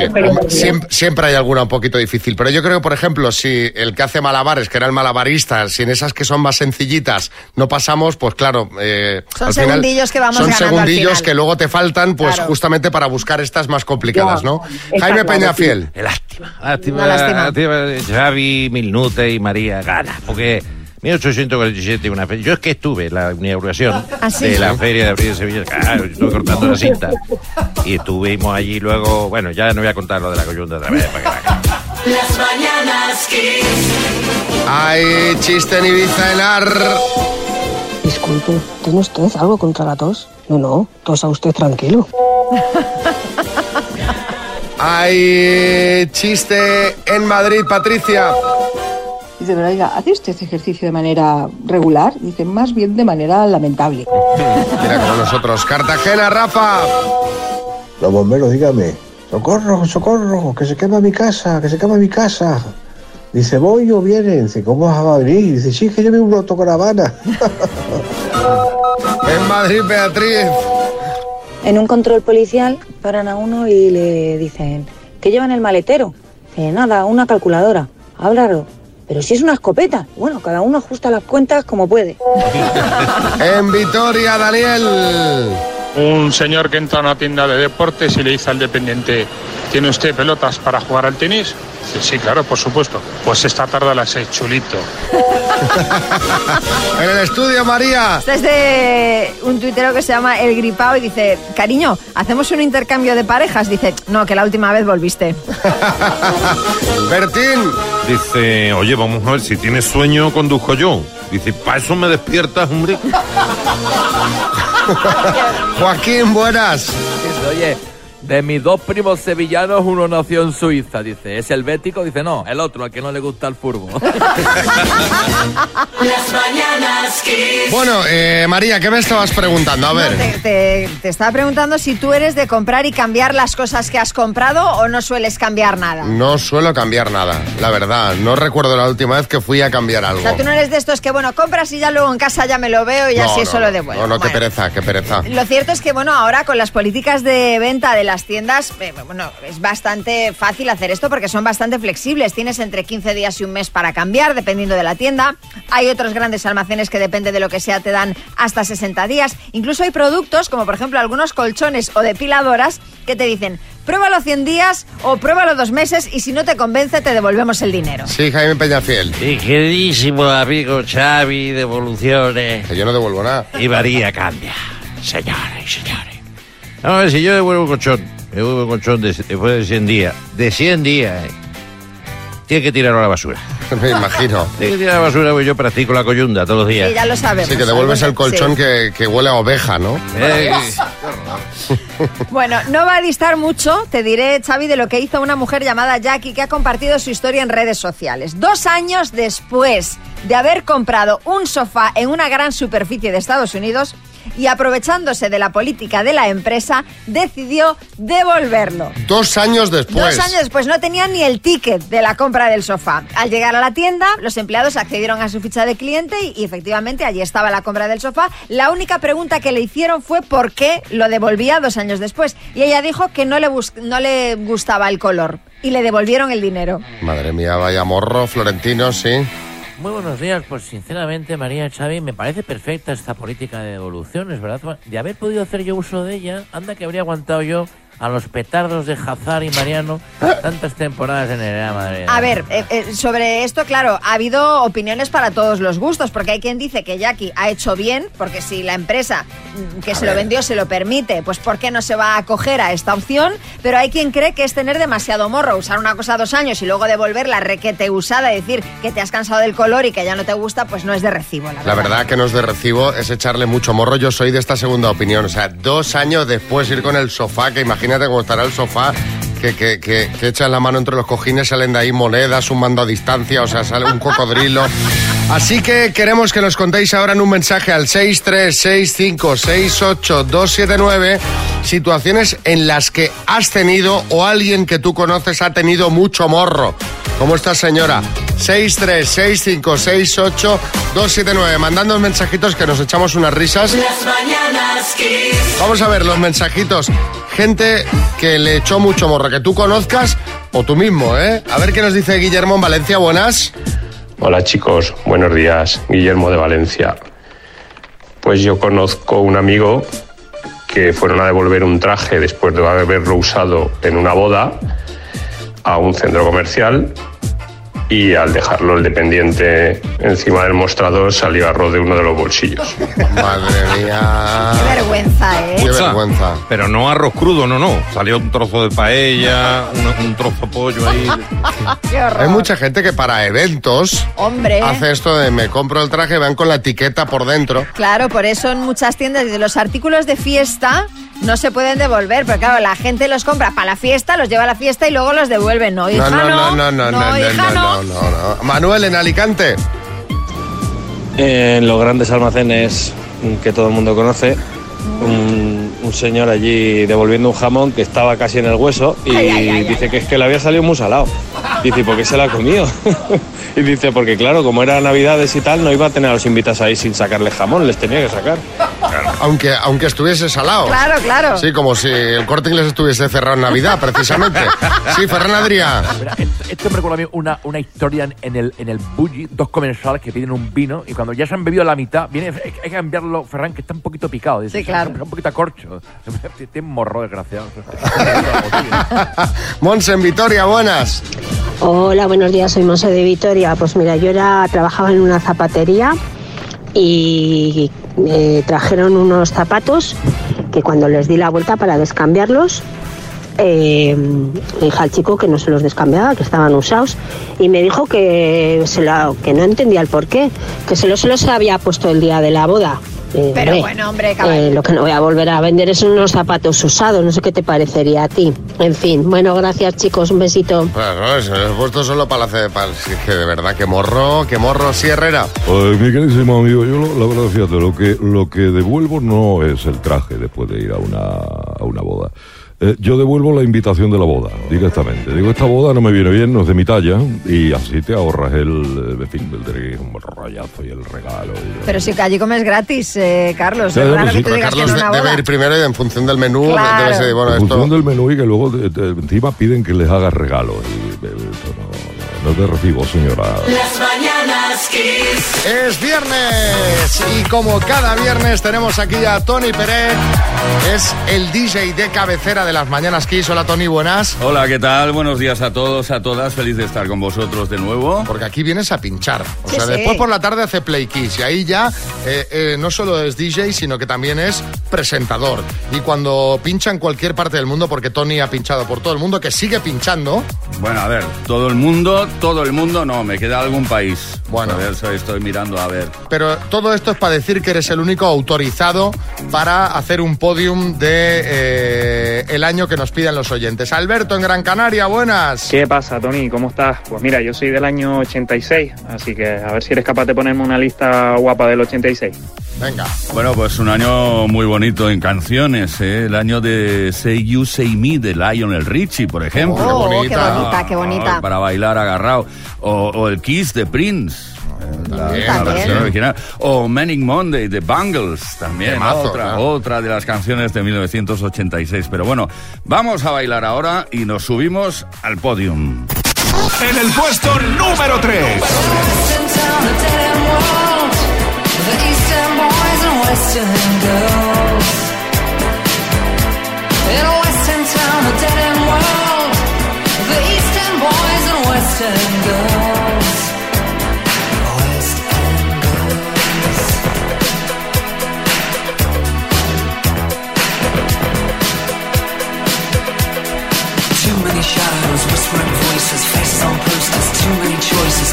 siempre, siempre hay alguna un poquito difícil, pero yo creo que, por ejemplo, si el que hace malabares, que era el malabarista, si en esas que son más sencillitas no pasamos, pues claro... eh, Son al final segundillos que vamos Son ganando al segundillos final. que luego te faltan, pues Claro. justamente para buscar estas más complicadas, ¿no? Está Jaime Peñafiel. Lástima, Una lástima. lástima. Xavi, Milnute y María gana, porque 1847, una feria. Yo es que estuve en la inauguración ¿Ah, sí? de la Feria de Abril de Sevilla. Claro, estuve cortando la cinta. Y estuvimos allí luego. Bueno, ya no voy a contar lo de la coyunta otra vez. para que la- Las mañanas Kiss. Hay chiste en Ibiza en Ar. Disculpe, ¿tiene usted algo contra la tos? No, no, tosa usted tranquilo. Hay chiste en Madrid, Patricia. Dice, pero oiga, ¿hace usted ejercicio de manera regular? Dice, más bien de manera lamentable. Mira como nosotros. Cartagena, Rafa. Los bomberos, dígame. Socorro, socorro, que se quema mi casa, que se quema mi casa. Dice, ¿voy o vienen? Dice, ¿cómo vas a venir? Dice, sí, que lleve un autocaravana. En Madrid, Beatriz. En un control policial paran a uno y le dicen, ¿qué lleva en el maletero? Dice, nada, una calculadora. Háblalo. Pero si es una escopeta. Bueno, cada uno ajusta las cuentas como puede. En Vitoria, Daniel. Un señor que entra a una tienda de deportes y le dice al dependiente, ¿tiene usted pelotas para jugar al tenis? Dice, sí, claro, por supuesto. Pues esta tarde a las seis, chulito. En el estudio, María. Este es de un tuitero que se llama El Gripao y dice, cariño, ¿hacemos un intercambio de parejas? Dice, no, que la última vez volviste. Bertín. Dice, oye, vamos a ver, si tienes sueño, conduzco yo. Dice, ¿para eso me despiertas, hombre? Joaquín, buenas. Oye, de mis dos primos sevillanos, uno nació en Suiza. Dice, ¿es el bético? Dice, no, el otro, al que no le gusta el furbo. Las mañanas Kiss. Bueno, eh, María, ¿qué me estabas preguntando? A ver. Te, te- te estaba preguntando si tú eres de comprar y cambiar las cosas que has comprado o no sueles cambiar nada. No suelo cambiar nada, la verdad. No recuerdo la última vez que fui a cambiar algo. O sea, tú no eres de estos que, bueno, compras y ya luego en casa ya me lo veo y No, así no, eso lo devuelvo. No, no, qué Bueno. pereza, qué pereza. Lo cierto es que, bueno, ahora con las políticas de venta de las tiendas, eh, bueno, es bastante fácil hacer esto porque son bastante flexibles. Tienes entre 15 días y un mes para cambiar, dependiendo de la tienda. Hay otros grandes almacenes que depende de lo que sea, te dan hasta 60 días. Incluso hay productos, como por ejemplo algunos colchones o depiladoras, que te dicen, pruébalo 100 días o pruébalo dos meses y si no te convence te devolvemos el dinero. Sí, Jaime Peñafiel. Mi queridísimo amigo Xavi de Evoluciones. Que yo no devuelvo nada. Y María cambia. Señores y señores. Vamos a ver, si yo devuelvo un colchón, devuelvo un colchón de- después de 100 días, de 100 días, eh, tiene que tirarlo a la basura. Me imagino. Tiene que tirar a la basura porque yo practico la coyunda todos los días. Sí, ya lo sabemos. Sí, que devuelves el colchón Sí. que, que huele a oveja, ¿no? Eh, Bueno, no va a distar mucho, te diré, Xavi, de lo que hizo una mujer llamada Jackie que ha compartido su historia en redes sociales. Dos años después de haber comprado un sofá en una gran superficie de Estados Unidos y aprovechándose de la política de la empresa, decidió devolverlo. Dos años después. Dos años después no tenía ni el ticket de la compra del sofá. Al llegar a la tienda, los empleados accedieron a su ficha de cliente y, y efectivamente allí estaba la compra del sofá. La única pregunta que le hicieron fue por qué lo devolvía dos años después. Y ella dijo que no le, no le gustaba el color y le devolvieron el dinero. Madre mía, vaya morro, Florentino, sí. Muy buenos días, pues sinceramente, María Xavi, me parece perfecta esta política de devoluciones, ¿verdad? De haber podido hacer yo uso de ella, anda que habría aguantado yo a los petardos de Hazard y Mariano tantas temporadas en el Real Madrid. A ver, eh, eh, sobre esto, claro, ha habido opiniones para todos los gustos, porque hay quien dice que Jackie ha hecho bien, porque si la empresa mm, que A se ver. lo vendió se lo permite, pues ¿por qué no se va a acoger a esta opción? Pero hay quien cree que es tener demasiado morro, usar una cosa dos años y luego devolverla requete usada, y decir que te has cansado del color y que ya no te gusta, pues no es de recibo, la La verdad. verdad que no es de recibo, es echarle mucho morro. Yo soy de esta segunda opinión. O sea, dos años después ir con el sofá, que imagínate cómo estará el sofá, que, que, que, que echan la mano entre los cojines, salen de ahí monedas, un mando a distancia, o sea, sale un cocodrilo. Así que queremos que nos contéis ahora en un mensaje al 636568279 situaciones en las que has tenido o alguien que tú conoces ha tenido mucho morro. ¿Cómo está señora? 636568279 mandando mensajitos que nos echamos unas risas. Las mañanas. Vamos a ver los mensajitos. Gente que le echó mucho morro, que tú conozcas o tú mismo, ¿eh? A ver qué nos dice Guillermo en Valencia. Buenas. Hola chicos, buenos días. Guillermo de Valencia. Pues yo conozco un amigo que fueron a devolver un traje después de haberlo usado en una boda a un centro comercial y al dejarlo el dependiente encima del mostrador salió arroz de uno de los bolsillos. Madre mía. Qué vergüenza, ¿eh? Qué vergüenza. Pero no arroz crudo, no, no. Salió un trozo de paella, un, un trozo de pollo ahí. Qué horror. Hay mucha gente que para eventos Hombre. hace esto de me compro el traje, van con la etiqueta por dentro. Claro, por eso en muchas tiendas de los artículos de fiesta no se pueden devolver, pero claro, la gente los compra para la fiesta, los lleva a la fiesta y luego los devuelven. No, hija, no, no, no, no, no, no, hija, no, no, no, no. Manuel, en Alicante. En los grandes almacenes que todo el mundo conoce, un, un señor allí devolviendo un jamón que estaba casi en el hueso y Ay, ay, ay, dice que es que le había salido muy salado. Dice, ¿y por qué se la ha comido? y dice, porque claro, como era Navidades y tal, no iba a tener a los invitados ahí sin sacarle jamón, les tenía que sacar. Aunque, aunque estuviese salado. Claro, claro. Sí, como si el corte inglés estuviese cerrado en Navidad, precisamente. Sí, Ferran Adrià. Esto, me recuerda a mí una, una historia en- el, en el Bulli, dos comensales que piden un vino y cuando ya se han bebido la mitad, viene, hay que cambiarlo, Ferran, que está un poquito picado. Dice, Sí, claro. Un poquito a corcho. Tiene morro, desgraciado. Monse en Vitoria, buenas. Hola, buenos días, soy Monse de Vitoria. Pues mira, yo era, trabajaba en una zapatería y me trajeron unos zapatos que cuando les di la vuelta para descambiarlos, eh, dije al chico que no se los descambiaba, que estaban usados, y me dijo que, se la- que no entendía el por qué, que se los, se los había puesto el día de la boda. Eh, Pero hombre, bueno, hombre, eh, lo que no voy a volver a vender es unos zapatos usados, no sé qué te parecería a ti. En fin, bueno, gracias chicos, un besito. Pues no, se lo he puesto solo para la para, sí, que de verdad, que morro, que morro, sí, Herrera. Pues, mi queridísimo amigo, yo lo- la verdad, fíjate, lo que, lo que devuelvo no es el traje después de ir a una, a una boda. Eh, yo devuelvo la invitación de la boda, directamente. Digo, esta boda no me viene bien, no es de mi talla, y así te ahorras el, eh, en fin, el, el rollazo y el regalo. y- Pero que allí comes gratis, eh, Carlos. Sí, es sí, raro sí, que tú pero digas que Carlos en de- una debe ir primero y en función del menú Claro. debe ser, bueno, en esto... función del menú y que luego te- te- encima piden que les hagas regalos. Y, eh, esto no, no te recibo, señora. Las mañanas Kiss. Es viernes y como cada viernes tenemos aquí a Tony Pérez, es el DJ de cabecera de las Mañanas Kiss. Hola Tony, buenas. Hola, ¿qué tal? Buenos días a todos, a todas. Feliz de estar con vosotros de nuevo. Porque aquí vienes a pinchar. O Sí, sea, sí. después por la tarde hace Play Kiss y ahí ya eh, eh, no solo es DJ, sino que también es presentador. Y cuando pincha en cualquier parte del mundo, porque Tony ha pinchado por todo el mundo, que sigue pinchando, Bueno, a ver, todo el mundo, todo el mundo, no, me queda algún país. Bueno. A ver, so- estoy mirando, a ver. pero todo esto es para decir que eres el único autorizado para hacer un podium de eh, el año que nos piden los oyentes. Alberto en Gran Canaria, buenas. ¿Qué pasa, Tony? ¿Cómo estás? Pues mira, yo soy del año 86, así que a ver si eres capaz de ponerme una lista guapa del 86. Venga. Bueno, pues un año muy bonito en canciones, ¿eh? El año de Say You, Say Me de Lionel Richie, por ejemplo. Oh, qué bonita, qué bonita. Ah, para bailar o, el Kiss de Prince. La, versión original. O Manning Monday de Bangles, también. Otra, otra de las canciones de 1986. Pero bueno, vamos a bailar ahora y nos subimos al podium. En el puesto número 3. Número 3.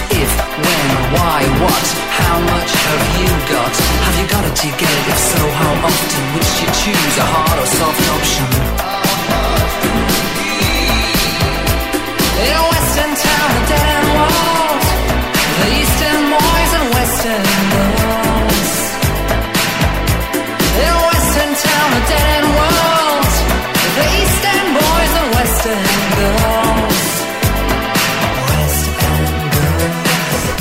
If when, why, what? How much have you got? Have you got it? Do you get it? If so, how often? Which you choose, a hard or soft option? In a western town, a dead end world.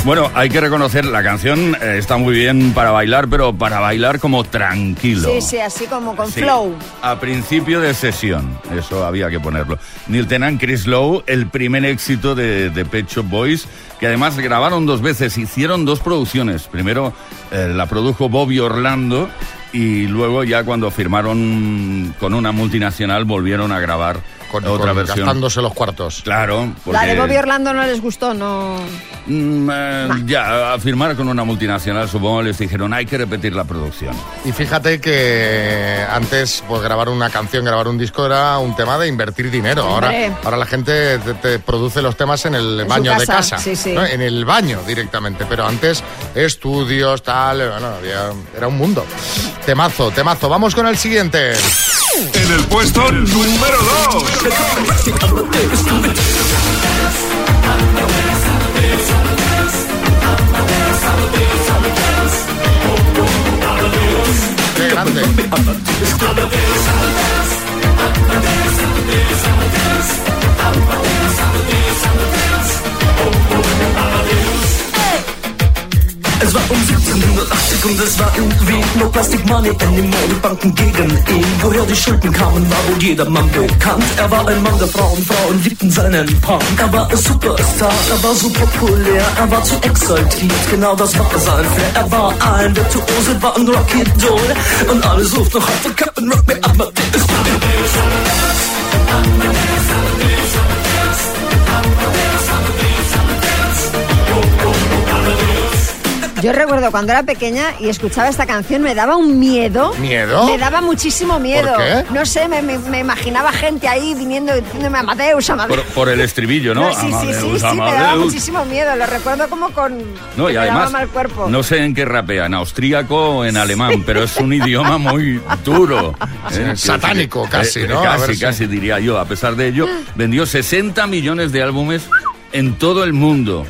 Bueno, hay que reconocer, la canción eh, está muy bien para bailar, pero para bailar como tranquilo. Sí, sí, así como con Sí, flow. A principio de sesión, eso había que ponerlo. Neil Tennant, Chris Lowe, el primer éxito de, de Pet Shop Boys, que además grabaron dos veces, hicieron dos producciones. Primero eh, la produjo Bobby Orlando y luego ya cuando firmaron con una multinacional volvieron a grabar con, Otra con- versión. gastándose los cuartos. Claro, porque... La de Bobby Orlando no les gustó, no. Mm, eh, Ya, a firmar con una multinacional, supongo, les dijeron, hay que repetir la producción. Y fíjate que antes, pues grabar una canción, grabar un disco era un tema de invertir dinero. Ahora, ahora la gente te, te produce los temas en el En baño de casa, casa, sí, sí. ¿no? en el baño directamente. Pero antes, estudios, tal, bueno, había- era un mundo. Temazo, temazo. Vamos con el siguiente. En el puesto número 2. the direction of the thing is coming. Grande. Es war um 1780 und es war irgendwie no Plastic Money anymore. Die Banken gegen ihn. Woher die Schulden kamen, war wohl jedermann bekannt. Er war ein Mann der Frauen, Frauen liebten seinen Punk. Er war ein Superstar, er war so populär, er war zu exaltiert. Genau das war sein Flair. Er war ein Virtuose, war ein Rocky Doll. Und alle suchten noch heute Captain Rock Me Amadeus. Yo recuerdo cuando era pequeña y escuchaba esta canción, me daba un miedo. ¿Miedo? Me daba muchísimo miedo. ¿Por qué? No sé, me, me- me imaginaba gente ahí viniendo diciéndome Amadeus, Amadeus. Por, por el estribillo, ¿no? No, sí, sí, sí, Amadeus, sí, me daba muchísimo miedo. Lo recuerdo como con. No, y además, mal cuerpo. no sé en qué rapea, en austríaco o en alemán, pero es un idioma muy duro. Sí, ¿eh? satánico casi, ¿no? A Casi, ver si- casi diría yo. A pesar de ello, vendió 60 millones de álbumes en todo el mundo.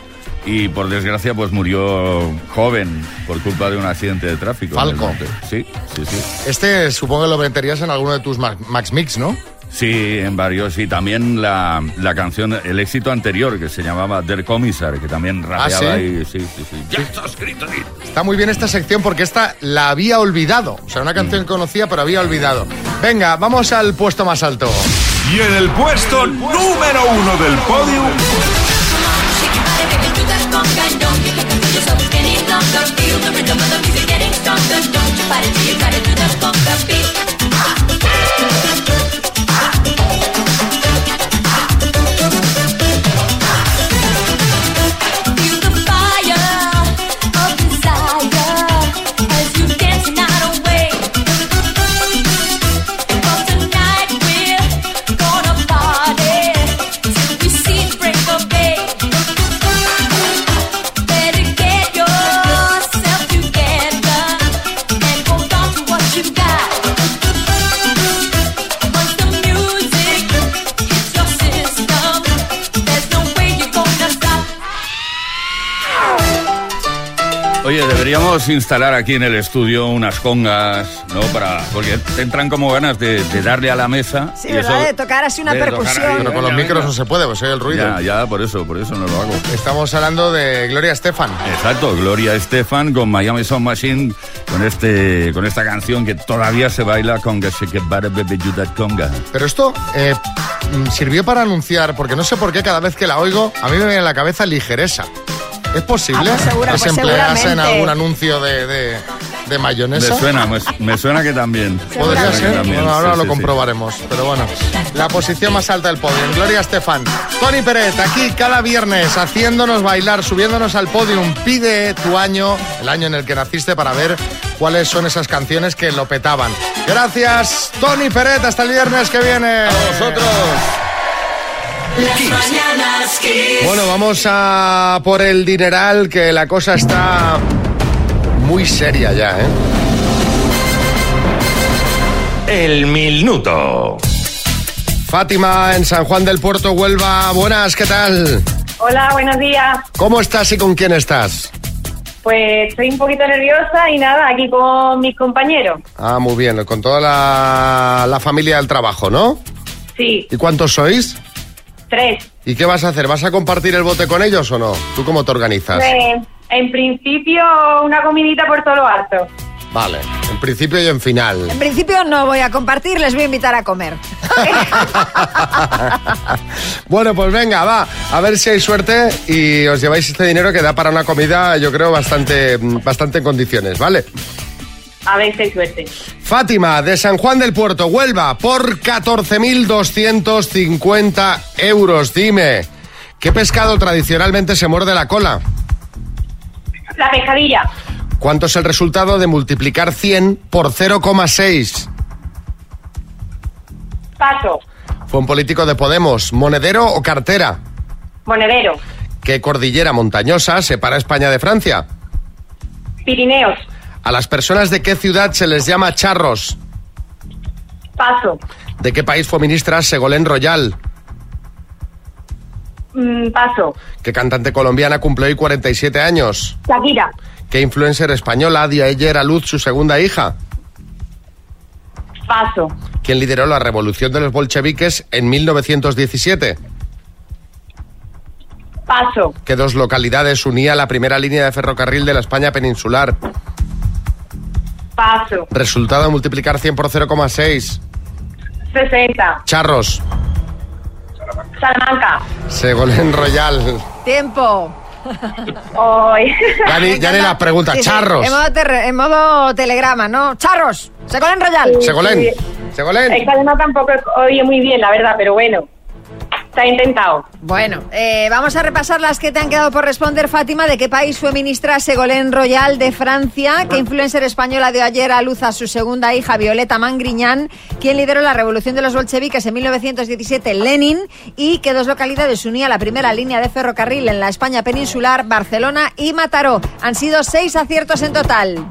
Y por desgracia, pues murió joven por culpa de un accidente de tráfico. Falco. Sí, sí, sí. Este supongo que lo meterías en alguno de tus Ma- Max Mix, ¿no? Sí, en varios. Y también la, la canción, el éxito anterior, que se llamaba Der Kommissar, que también rapeaba ¿sí? y sí, sí, sí. Ya está escrito ahí. Está muy bien esta sección porque esta la había olvidado. O sea, una canción que conocía, pero había olvidado. Venga, vamos al puesto más alto. Y en el puesto número uno del podio. Feel the rhythm of the music getting stronger. Don't you fight it till you got it to the funk beat. Deberíamos instalar aquí en el estudio unas congas, ¿no? Para, porque te entran como ganas de, de darle a la mesa. Sí, y ¿verdad? eso- de tocar así una tocar ahí, percusión. Pero con los venga, micros venga. no se puede, pues oye el ruido. Ya, ya, por eso, por eso no lo hago. Estamos hablando de Gloria Estefan. Exacto, Gloria Estefan con Miami Sound Machine, con este, con esta canción que todavía se baila con Conga. Pero esto eh, mm, sirvió para anunciar, porque no sé por qué cada vez que la oigo, a mí me viene en la cabeza ligereza. ¿Es posible Ah, pues segura- que se pues emplease en algún anuncio de, de, de mayonesa? Me suena, me, me suena que también. Podría ser, también, Bueno, ahora sí, lo sí, sí. comprobaremos. Pero bueno, la posición más alta del podio. Gloria Estefan. Tony Peret, aquí cada viernes haciéndonos bailar, subiéndonos al podium. Pide tu año, el año en el que naciste, para ver cuáles son esas canciones que lo petaban. Gracias, Tony Peret. Hasta el viernes que viene. A vosotros. Las mañanas Kiss. Bueno, vamos a por el dineral, que la cosa está muy seria ya, ¿eh? El minuto. Fátima, en San Juan del Puerto, Huelva. Buenas, ¿qué tal? Hola, buenos días. ¿Cómo estás y con quién estás? Pues estoy un poquito nerviosa y nada, aquí con mis compañeros. Ah, muy bien, con toda la, la familia del trabajo, ¿no? Sí, ¿Y cuántos sois? Tres. ¿Y qué vas a hacer? ¿Vas a compartir el bote con ellos o no? ¿Tú cómo te organizas? Eh, en principio, una comidita por todo lo alto. Vale, en principio y en final. En principio no voy a compartir, les voy a invitar a comer. Bueno, pues venga, va, a ver si hay suerte y os lleváis este dinero que da para una comida, yo creo, bastante, bastante en condiciones, ¿vale? A ver hay suerte. Fátima, de San Juan del Puerto, Huelva, por 14.250 euros. Dime, ¿qué pescado tradicionalmente se muerde la cola? La pescadilla. ¿Cuánto es el resultado de multiplicar 100 por 0,6? Paso. Fue un político de Podemos, monedero o cartera. Monedero. ¿Qué cordillera montañosa separa España de Francia? Pirineos. ¿A las personas de qué ciudad se les llama charros? Paso. ¿De qué país fue ministra Segolén Royal? Mm, paso. ¿Qué cantante colombiana cumple hoy 47 años? Shakira. ¿Qué influencer española dio ayer a luz su segunda hija? Paso. ¿Quién lideró la revolución de los bolcheviques en 1917? Paso. ¿Qué dos localidades unía la primera línea de ferrocarril de la España peninsular? Paso. Resultado de multiplicar 100 por 0,6. 60. Charros. Salamanca. Segolén Royal. Tiempo. Hoy. Ya ni, ya ni las preguntas. Sí, sí, Charros. En modo, en modo telegrama, ¿no? Charros. Segolén Royal. Segolén. Segolén. Es que además tampoco oye muy bien, la verdad, pero bueno. Se ha intentado. Bueno, eh, vamos a repasar las que te han quedado por responder, Fátima. ¿De qué país fue ministra Segolén Royal de Francia? ¿Qué influencer española dio ayer a luz a su segunda hija, Violeta Mangriñán? ¿Quién lideró la revolución de los bolcheviques en 1917? Lenin. ¿Y qué dos localidades unía la primera línea de ferrocarril en la España peninsular? Barcelona y Mataró. Han sido seis aciertos en total.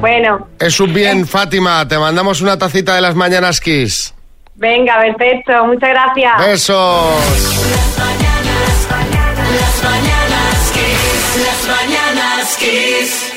Bueno, Es un bien, Fátima. Te mandamos una tacita de las mañanas Kiss. Venga, perfecto. Muchas gracias. Besos. Las mañanas, las mañanas.